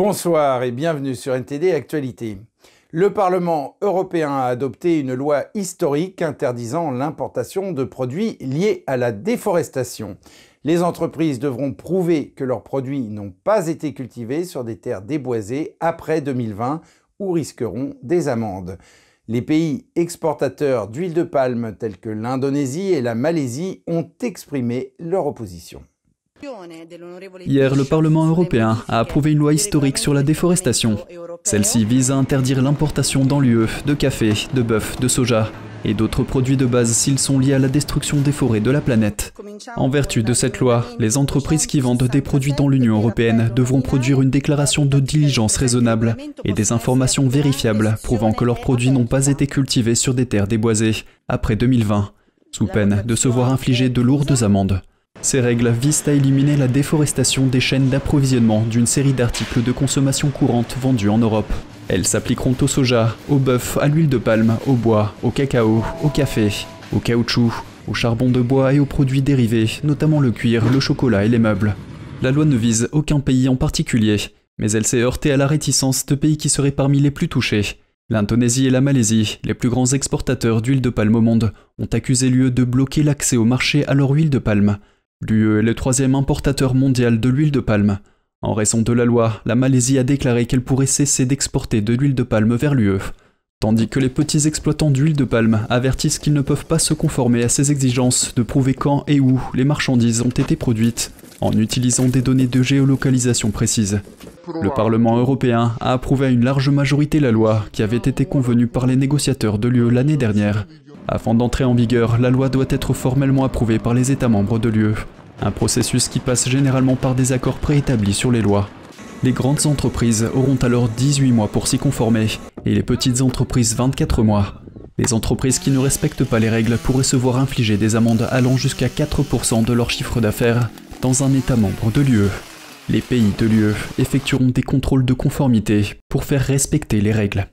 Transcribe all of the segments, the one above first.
Bonsoir et bienvenue sur NTD Actualité. Le Parlement européen a adopté une loi historique interdisant l'importation de produits liés à la déforestation. Les entreprises devront prouver que leurs produits n'ont pas été cultivés sur des terres déboisées après 2020 ou risqueront des amendes. Les pays exportateurs d'huile de palme tels que l'Indonésie et la Malaisie ont exprimé leur opposition. Hier, le Parlement européen a approuvé une loi historique sur la déforestation. Celle-ci vise à interdire l'importation dans l'UE de café, de bœuf, de soja et d'autres produits de base s'ils sont liés à la destruction des forêts de la planète. En vertu de cette loi, les entreprises qui vendent des produits dans l'Union européenne devront produire une déclaration de diligence raisonnable et des informations vérifiables prouvant que leurs produits n'ont pas été cultivés sur des terres déboisées après 2020, sous peine de se voir infliger de lourdes amendes. Ces règles visent à éliminer la déforestation des chaînes d'approvisionnement d'une série d'articles de consommation courante vendus en Europe. Elles s'appliqueront au soja, au bœuf, à l'huile de palme, au bois, au cacao, au café, au caoutchouc, au charbon de bois et aux produits dérivés, notamment le cuir, le chocolat et les meubles. La loi ne vise aucun pays en particulier, mais elle s'est heurtée à la réticence de pays qui seraient parmi les plus touchés. L'Indonésie et la Malaisie, les plus grands exportateurs d'huile de palme au monde, ont accusé l'UE de bloquer l'accès au marché à leur huile de palme. L'UE est le troisième importateur mondial de l'huile de palme. En raison de la loi, la Malaisie a déclaré qu'elle pourrait cesser d'exporter de l'huile de palme vers l'UE, tandis que les petits exploitants d'huile de palme avertissent qu'ils ne peuvent pas se conformer à ces exigences de prouver quand et où les marchandises ont été produites en utilisant des données de géolocalisation précises. Le Parlement européen a approuvé à une large majorité la loi qui avait été convenue par les négociateurs de l'UE l'année dernière afin d'entrer en vigueur, la loi doit être formellement approuvée par les États membres de l'UE, un processus qui passe généralement par des accords préétablis sur les lois. Les grandes entreprises auront alors 18 mois pour s'y conformer, et les petites entreprises 24 mois. Les entreprises qui ne respectent pas les règles pourraient se voir infliger des amendes allant jusqu'à 4% de leur chiffre d'affaires dans un État membre de l'UE. Les pays de l'UE effectueront des contrôles de conformité pour faire respecter les règles.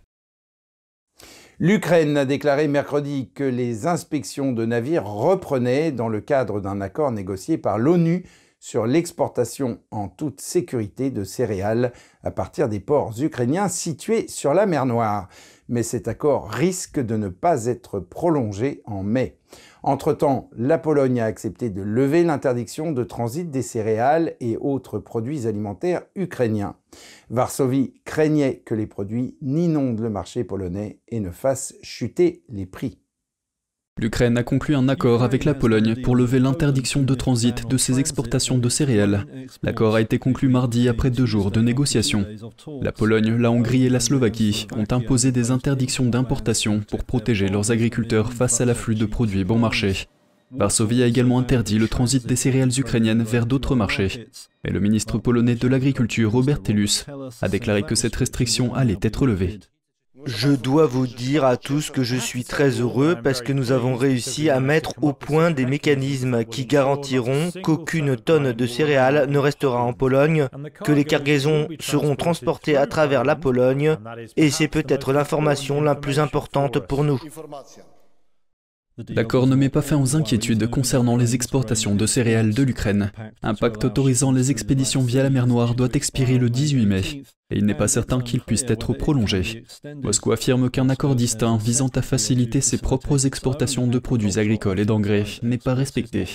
L'Ukraine a déclaré mercredi que les inspections de navires reprenaient dans le cadre d'un accord négocié par l'ONU sur l'exportation en toute sécurité de céréales à partir des ports ukrainiens situés sur la mer Noire. Mais cet accord risque de ne pas être prolongé en mai. Entre-temps, la Pologne a accepté de lever l'interdiction de transit des céréales et autres produits alimentaires ukrainiens. Varsovie craignait que les produits n'inondent le marché polonais et ne fassent chuter les prix. L'Ukraine a conclu un accord avec la Pologne pour lever l'interdiction de transit de ses exportations de céréales. L'accord a été conclu mardi après deux jours de négociations. La Pologne, la Hongrie et la Slovaquie ont imposé des interdictions d'importation pour protéger leurs agriculteurs face à l'afflux de produits bon marché. Varsovie a également interdit le transit des céréales ukrainiennes vers d'autres marchés. Mais le ministre polonais de l'Agriculture, Robert Telus, a déclaré que cette restriction allait être levée. Je dois vous dire à tous que je suis très heureux parce que nous avons réussi à mettre au point des mécanismes qui garantiront qu'aucune tonne de céréales ne restera en Pologne, que les cargaisons seront transportées à travers la Pologne, et c'est peut-être l'information la plus importante pour nous. L'accord ne met pas fin aux inquiétudes concernant les exportations de céréales de l'Ukraine. Un pacte autorisant les expéditions via la mer Noire doit expirer le 18 mai, et il n'est pas certain qu'il puisse être prolongé. Moscou affirme qu'un accord distinct visant à faciliter ses propres exportations de produits agricoles et d'engrais n'est pas respecté.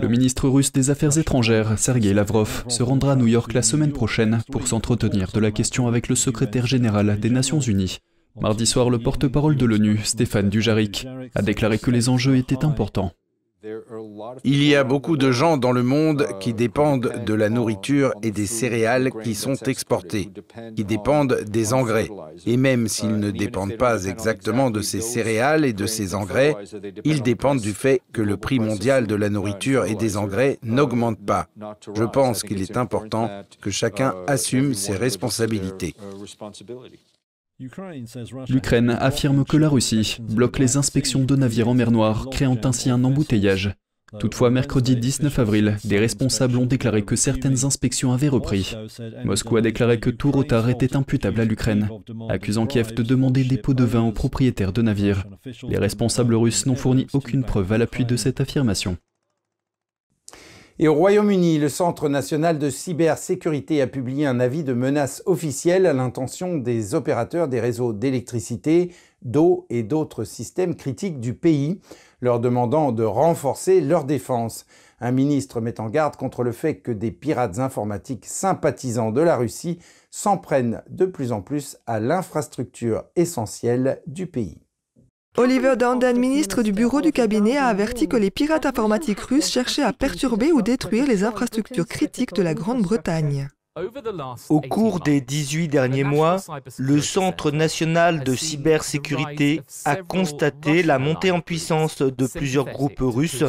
Le ministre russe des Affaires étrangères, Sergei Lavrov, se rendra à New York la semaine prochaine pour s'entretenir de la question avec le secrétaire général des Nations Unies. Mardi soir, le porte-parole de l'ONU, Stéphane Dujarric, a déclaré que les enjeux étaient importants. Il y a beaucoup de gens dans le monde qui dépendent de la nourriture et des céréales qui sont exportées, qui dépendent des engrais. Et même s'ils ne dépendent pas exactement de ces céréales et de ces engrais, ils dépendent du fait que le prix mondial de la nourriture et des engrais n'augmente pas. Je pense qu'il est important que chacun assume ses responsabilités. L'Ukraine affirme que la Russie bloque les inspections de navires en mer Noire, créant ainsi un embouteillage. Toutefois, mercredi 19 avril, des responsables ont déclaré que certaines inspections avaient repris. Moscou a déclaré que tout retard était imputable à l'Ukraine, accusant Kiev de demander des pots de vin aux propriétaires de navires. Les responsables russes n'ont fourni aucune preuve à l'appui de cette affirmation. Et au Royaume-Uni, le Centre national de cybersécurité a publié un avis de menace officielle à l'intention des opérateurs des réseaux d'électricité, d'eau et d'autres systèmes critiques du pays, leur demandant de renforcer leur défense. Un ministre met en garde contre le fait que des pirates informatiques sympathisants de la Russie s'en prennent de plus en plus à l'infrastructure essentielle du pays. Oliver Dowden, ministre du bureau du cabinet, a averti que les pirates informatiques russes cherchaient à perturber ou détruire les infrastructures critiques de la Grande-Bretagne. Au cours des 18 derniers mois, le Centre national de cybersécurité a constaté la montée en puissance de plusieurs groupes russes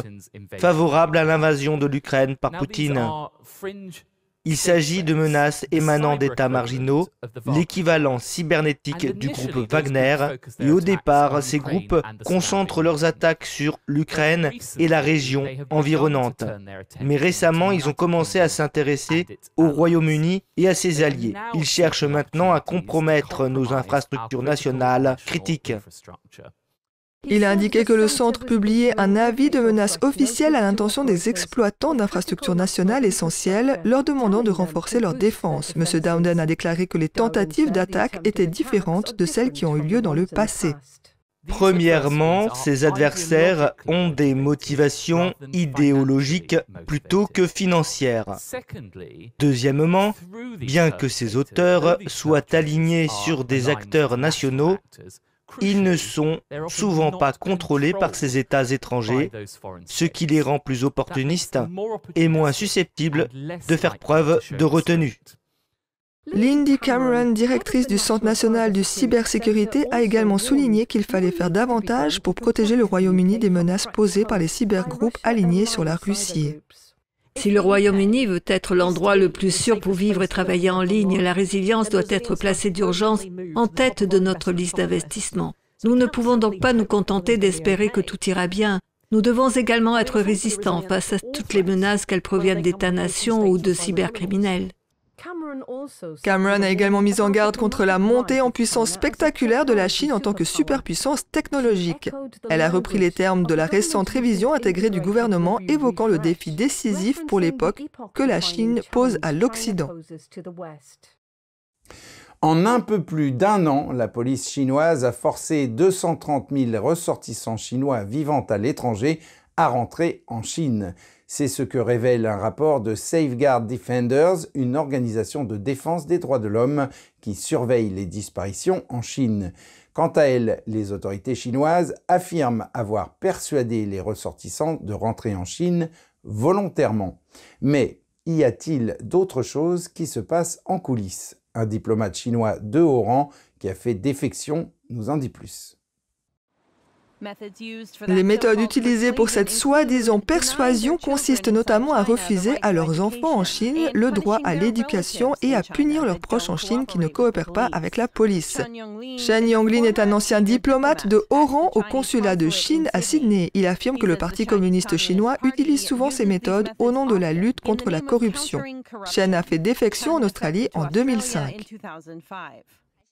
favorables à l'invasion de l'Ukraine par Poutine. Il s'agit de menaces émanant d'États marginaux, l'équivalent cybernétique du groupe Wagner, et au départ, ces groupes concentrent leurs attaques sur l'Ukraine et la région environnante. Mais récemment, ils ont commencé à s'intéresser au Royaume-Uni et à ses alliés. Ils cherchent maintenant à compromettre nos infrastructures nationales critiques. Il a indiqué que le centre publiait un avis de menace officielle à l'intention des exploitants d'infrastructures nationales essentielles, leur demandant de renforcer leur défense. M. Dowden a déclaré que les tentatives d'attaque étaient différentes de celles qui ont eu lieu dans le passé. Premièrement, ces adversaires ont des motivations idéologiques plutôt que financières. Deuxièmement, bien que ces auteurs soient alignés sur des acteurs nationaux, ils ne sont souvent pas contrôlés par ces États étrangers, ce qui les rend plus opportunistes et moins susceptibles de faire preuve de retenue. Lindy Cameron, directrice du Centre national de cybersécurité, a également souligné qu'il fallait faire davantage pour protéger le Royaume-Uni des menaces posées par les cybergroupes alignés sur la Russie. Si le Royaume-Uni veut être l'endroit le plus sûr pour vivre et travailler en ligne, la résilience doit être placée d'urgence en tête de notre liste d'investissement. Nous ne pouvons donc pas nous contenter d'espérer que tout ira bien. Nous devons également être résistants face à toutes les menaces qu'elles proviennent d'États-nations ou de cybercriminels. Cameron a également mis en garde contre la montée en puissance spectaculaire de la Chine en tant que superpuissance technologique. Elle a repris les termes de la récente révision intégrée du gouvernement évoquant le défi décisif pour l'époque que la Chine pose à l'Occident. En un peu plus d'un an, la police chinoise a forcé 230 000 ressortissants chinois vivant à l'étranger à rentrer en Chine. C'est ce que révèle un rapport de Safeguard Defenders, une organisation de défense des droits de l'homme qui surveille les disparitions en Chine. Quant à elle, les autorités chinoises affirment avoir persuadé les ressortissants de rentrer en Chine volontairement. Mais y a-t-il d'autres choses qui se passent en coulisses? Un diplomate chinois de haut rang qui a fait défection nous en dit plus. Les méthodes utilisées pour cette soi-disant persuasion consistent notamment à refuser à leurs enfants en Chine le droit à l'éducation et à punir leurs proches en Chine qui ne coopèrent pas avec la police. Shen Yonglin est un ancien diplomate de haut rang au consulat de Chine à Sydney. Il affirme que le Parti communiste chinois utilise souvent ces méthodes au nom de la lutte contre la corruption. Shen a fait défection en Australie en 2005.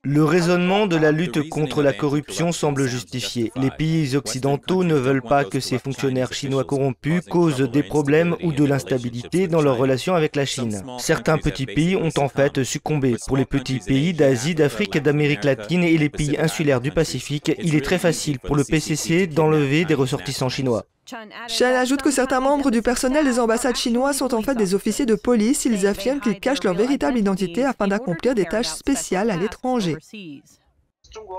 Le raisonnement de la lutte contre la corruption semble justifié. Les pays occidentaux ne veulent pas que ces fonctionnaires chinois corrompus causent des problèmes ou de l'instabilité dans leurs relations avec la Chine. Certains petits pays ont en fait succombé. Pour les petits pays d'Asie, d'Afrique, d'Amérique latine et les pays insulaires du Pacifique, il est très facile pour le PCC d'enlever des ressortissants chinois. Chen ajoute que certains membres du personnel des ambassades chinois sont en fait des officiers de police. Ils affirment qu'ils cachent leur véritable identité afin d'accomplir des tâches spéciales à l'étranger.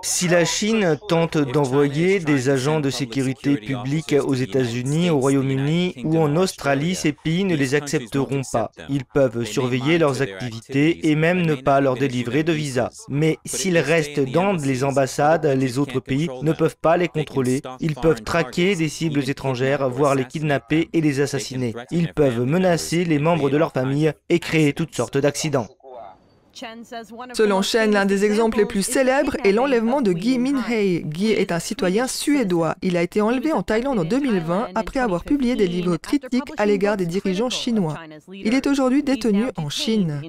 Si la Chine tente d'envoyer des agents de sécurité publique aux États-Unis, au Royaume-Uni ou en Australie, ces pays ne les accepteront pas. Ils peuvent surveiller leurs activités et même ne pas leur délivrer de visa. Mais s'ils restent dans les ambassades, les autres pays ne peuvent pas les contrôler. Ils peuvent traquer des cibles étrangères, voire les kidnapper et les assassiner. Ils peuvent menacer les membres de leur famille et créer toutes sortes d'accidents. Selon Chen, l'un des exemples les plus célèbres est l'enlèvement de Guy Minhei. Guy est un citoyen suédois. Il a été enlevé en Thaïlande en 2020 après avoir publié des livres critiques à l'égard des dirigeants chinois. Il est aujourd'hui détenu en Chine.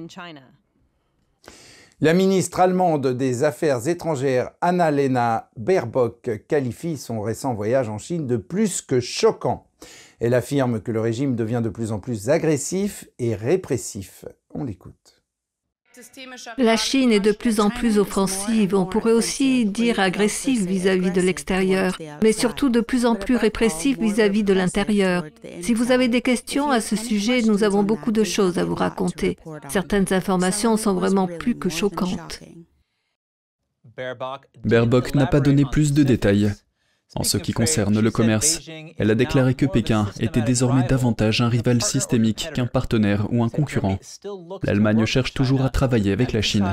La ministre allemande des Affaires étrangères Annalena Baerbock qualifie son récent voyage en Chine de plus que choquant. Elle affirme que le régime devient de plus en plus agressif et répressif. On l'écoute. La Chine est de plus en plus offensive, on pourrait aussi dire agressive vis-à-vis de l'extérieur, mais surtout de plus en plus répressive vis-à-vis de l'intérieur. Si vous avez des questions à ce sujet, nous avons beaucoup de choses à vous raconter. Certaines informations sont vraiment plus que choquantes. Baerbock n'a pas donné plus de détails. En ce qui concerne le commerce, elle a déclaré que Pékin était désormais davantage un rival systémique qu'un partenaire ou un concurrent. L'Allemagne cherche toujours à travailler avec la Chine,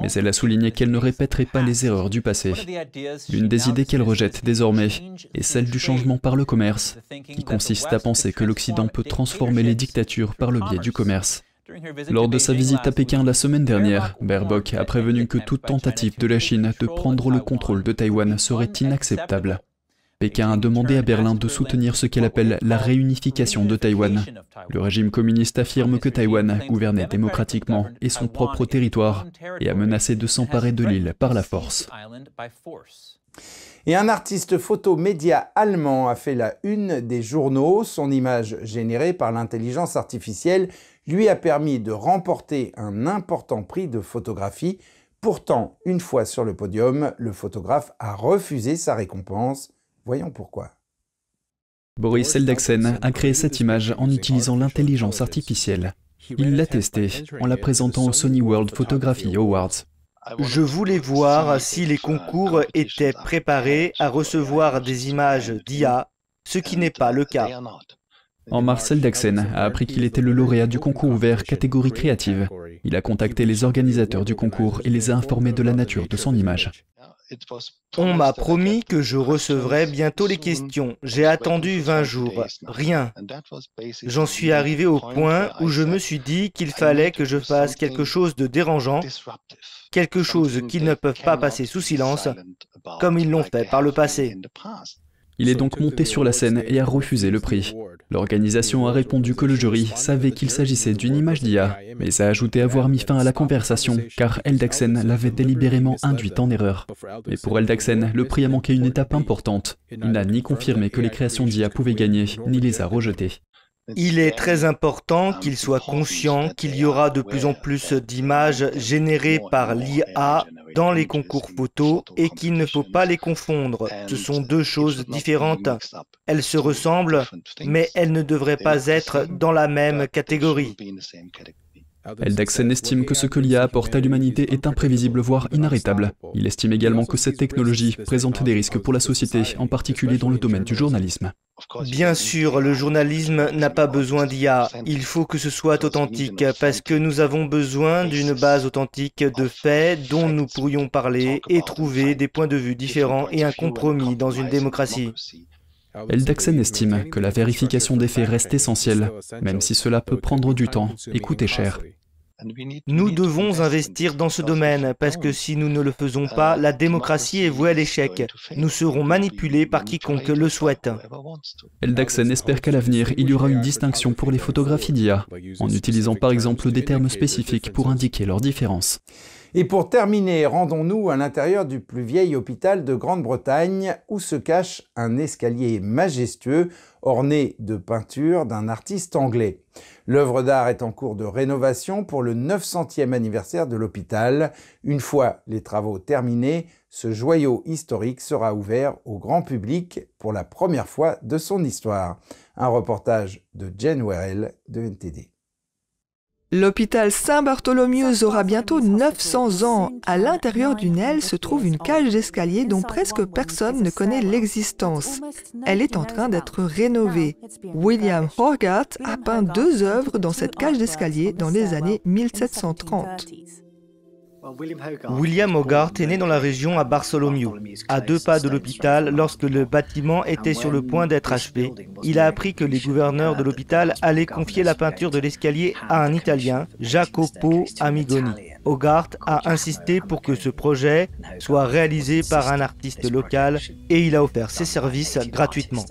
mais elle a souligné qu'elle ne répéterait pas les erreurs du passé. L'une des idées qu'elle rejette désormais est celle du changement par le commerce, qui consiste à penser que l'Occident peut transformer les dictatures par le biais du commerce. Lors de sa visite à Pékin la semaine dernière, Baerbock a prévenu que toute tentative de la Chine de prendre le contrôle de Taïwan serait inacceptable. Pékin a demandé à Berlin de soutenir ce qu'elle appelle la réunification de Taïwan. Le régime communiste affirme que Taïwan gouvernait démocratiquement et son propre territoire et a menacé de s'emparer de l'île par la force. Et un artiste photo média allemand a fait la une des journaux. Son image générée par l'intelligence artificielle lui a permis de remporter un important prix de photographie. Pourtant, une fois sur le podium, le photographe a refusé sa récompense. Voyons pourquoi. Boris Eldexen a créé cette image en utilisant l'intelligence artificielle. Il l'a testée en la présentant au Sony World Photography Awards. Je voulais voir si les concours étaient préparés à recevoir des images d'IA, ce qui n'est pas le cas. En mars, Eldexen a appris qu'il était le lauréat du concours ouvert catégorie créative. Il a contacté les organisateurs du concours et les a informés de la nature de son image. On m'a promis que je recevrais bientôt les questions. J'ai attendu 20 jours. Rien. J'en suis arrivé au point où je me suis dit qu'il fallait que je fasse quelque chose de dérangeant, quelque chose qu'ils ne peuvent pas passer sous silence, comme ils l'ont fait par le passé. Il est donc monté sur la scène et a refusé le prix. L'organisation a répondu que le jury savait qu'il s'agissait d'une image d'IA, mais a ajouté avoir mis fin à la conversation car Eldexen l'avait délibérément induite en erreur. Mais pour Eldexen, le prix a manqué une étape importante. Il n'a ni confirmé que les créations d'IA pouvaient gagner, ni les a rejetées. Il est très important qu'il soit conscient qu'il y aura de plus en plus d'images générées par l'IA dans les concours photos et qu'il ne faut pas les confondre. Ce sont deux choses différentes. Elles se ressemblent, mais elles ne devraient pas être dans la même catégorie. Eldexen estime que ce que l'IA apporte à l'humanité est imprévisible, voire inarrêtable. Il estime également que cette technologie présente des risques pour la société, en particulier dans le domaine du journalisme. Bien sûr, le journalisme n'a pas besoin d'IA. Il faut que ce soit authentique, parce que nous avons besoin d'une base authentique de faits dont nous pourrions parler et trouver des points de vue différents et un compromis dans une démocratie. Eldexen estime que la vérification des faits reste essentielle, même si cela peut prendre du temps et coûter cher. Nous devons investir dans ce domaine parce que si nous ne le faisons pas, la démocratie est vouée à l'échec. Nous serons manipulés par quiconque le souhaite. Eldexen espère qu'à l'avenir, il y aura une distinction pour les photographies d'IA, en utilisant par exemple des termes spécifiques pour indiquer leurs différences. Et pour terminer, rendons-nous à l'intérieur du plus vieil hôpital de Grande-Bretagne où se cache un escalier majestueux orné de peintures d'un artiste anglais. L'œuvre d'art est en cours de rénovation pour le 900e anniversaire de l'hôpital. Une fois les travaux terminés, ce joyau historique sera ouvert au grand public pour la première fois de son histoire. Un reportage de Jen Werrell de NTD. L'hôpital Saint-Bartholomew aura bientôt 900 ans. À l'intérieur d'une aile se trouve une cage d'escalier dont presque personne ne connaît l'existence. Elle est en train d'être rénovée. William Hogarth a peint deux œuvres dans cette cage d'escalier dans les années 1730. William Hogarth est né dans la région à Bartholomew, à deux pas de l'hôpital lorsque le bâtiment était sur le point d'être achevé. Il a appris que les gouverneurs de l'hôpital allaient confier la peinture de l'escalier à un Italien, Jacopo Amigoni. Hogarth a insisté pour que ce projet soit réalisé par un artiste local et il a offert ses services gratuitement.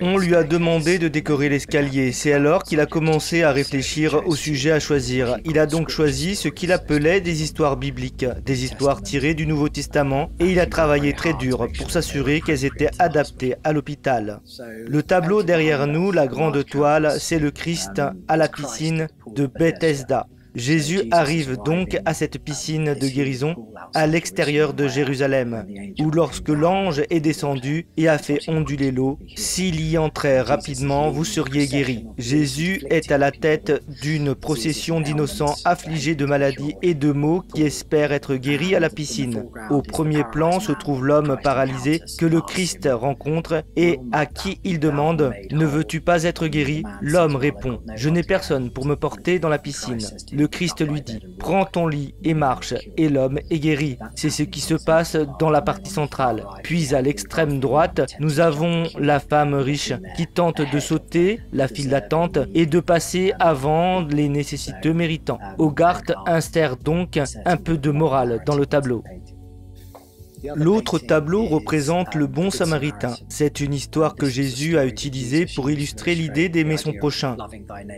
On lui a demandé de décorer l'escalier. C'est alors qu'il a commencé à réfléchir au sujet à choisir. Il a donc choisi ce qu'il appelait des histoires bibliques, des histoires tirées du Nouveau Testament, et il a travaillé très dur pour s'assurer qu'elles étaient adaptées à l'hôpital. Le tableau derrière nous, la grande toile, c'est le Christ à la piscine de Bethesda. Jésus arrive donc à cette piscine de guérison à l'extérieur de Jérusalem, où lorsque l'ange est descendu et a fait onduler l'eau, s'il y entrait rapidement, vous seriez guéri. Jésus est à la tête d'une procession d'innocents affligés de maladies et de maux qui espèrent être guéris à la piscine. Au premier plan se trouve l'homme paralysé que le Christ rencontre et à qui il demande ⁇ Ne veux-tu pas être guéri ?⁇ L'homme répond ⁇ Je n'ai personne pour me porter dans la piscine. Le Christ lui dit, prends ton lit et marche, et l'homme est guéri. C'est ce qui se passe dans la partie centrale. Puis à l'extrême droite, nous avons la femme riche qui tente de sauter la file d'attente et de passer avant les nécessiteux méritants. Hogarth insère donc un peu de morale dans le tableau. L'autre tableau représente le bon samaritain. C'est une histoire que Jésus a utilisée pour illustrer l'idée d'aimer son prochain.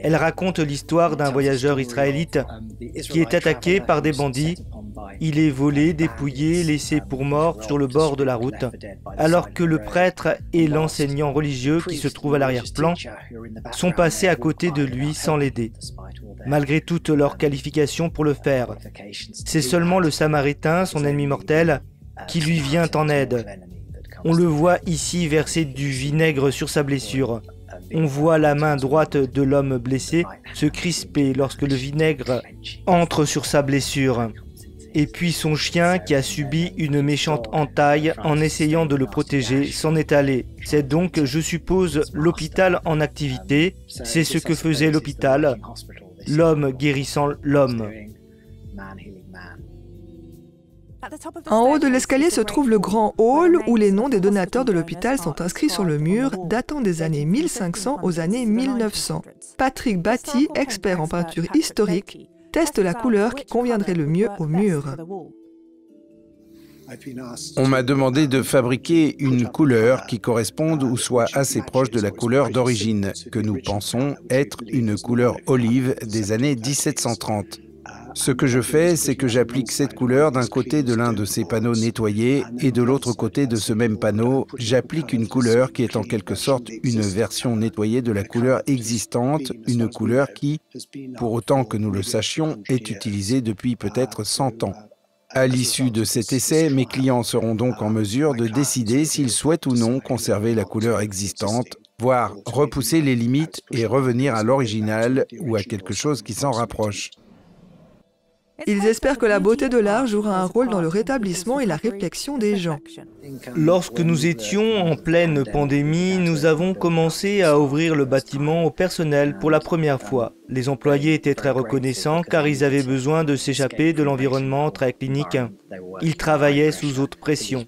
Elle raconte l'histoire d'un voyageur israélite qui est attaqué par des bandits. Il est volé, dépouillé, laissé pour mort sur le bord de la route, alors que le prêtre et l'enseignant religieux qui se trouvent à l'arrière-plan sont passés à côté de lui sans l'aider, malgré toutes leurs qualifications pour le faire. C'est seulement le samaritain, son ennemi mortel, qui lui vient en aide. On le voit ici verser du vinaigre sur sa blessure. On voit la main droite de l'homme blessé se crisper lorsque le vinaigre entre sur sa blessure. Et puis son chien qui a subi une méchante entaille en essayant de le protéger s'en est allé. C'est donc, je suppose, l'hôpital en activité. C'est ce que faisait l'hôpital. L'homme guérissant l'homme. En haut de l'escalier se trouve le grand hall où les noms des donateurs de l'hôpital sont inscrits sur le mur, datant des années 1500 aux années 1900. Patrick Batty, expert en peinture historique, teste la couleur qui conviendrait le mieux au mur. On m'a demandé de fabriquer une couleur qui corresponde ou soit assez proche de la couleur d'origine, que nous pensons être une couleur olive des années 1730. Ce que je fais, c'est que j'applique cette couleur d'un côté de l'un de ces panneaux nettoyés et de l'autre côté de ce même panneau, j'applique une couleur qui est en quelque sorte une version nettoyée de la couleur existante, une couleur qui, pour autant que nous le sachions, est utilisée depuis peut-être 100 ans. À l'issue de cet essai, mes clients seront donc en mesure de décider s'ils souhaitent ou non conserver la couleur existante, voire repousser les limites et revenir à l'original ou à quelque chose qui s'en rapproche. Ils espèrent que la beauté de l'art jouera un rôle dans le rétablissement et la réflexion des gens. Lorsque nous étions en pleine pandémie, nous avons commencé à ouvrir le bâtiment au personnel pour la première fois. Les employés étaient très reconnaissants car ils avaient besoin de s'échapper de l'environnement très clinique. Ils travaillaient sous haute pression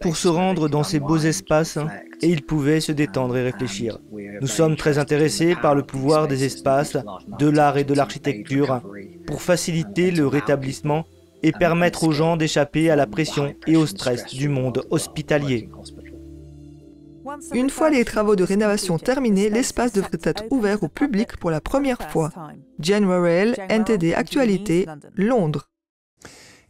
pour se rendre dans ces beaux espaces et ils pouvaient se détendre et réfléchir. Nous sommes très intéressés par le pouvoir des espaces, de l'art et de l'architecture pour faciliter le rétablissement et permettre aux gens d'échapper à la pression et au stress du monde hospitalier. Une fois les travaux de rénovation terminés, l'espace devrait être ouvert au public pour la première fois. Jane Worrell, NTD Actualité, Londres.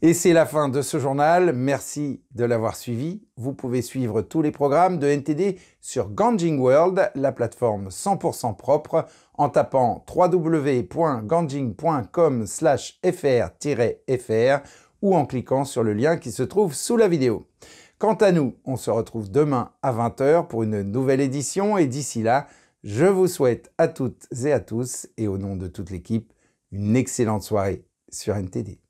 Et c'est la fin de ce journal. Merci de l'avoir suivi. Vous pouvez suivre tous les programmes de NTD sur Ganjing World, la plateforme 100% propre, en tapant www.ganjing.com/fr-fr ou en cliquant sur le lien qui se trouve sous la vidéo. Quant à nous, on se retrouve demain à 20h pour une nouvelle édition et d'ici là, je vous souhaite à toutes et à tous et au nom de toute l'équipe une excellente soirée sur NTD.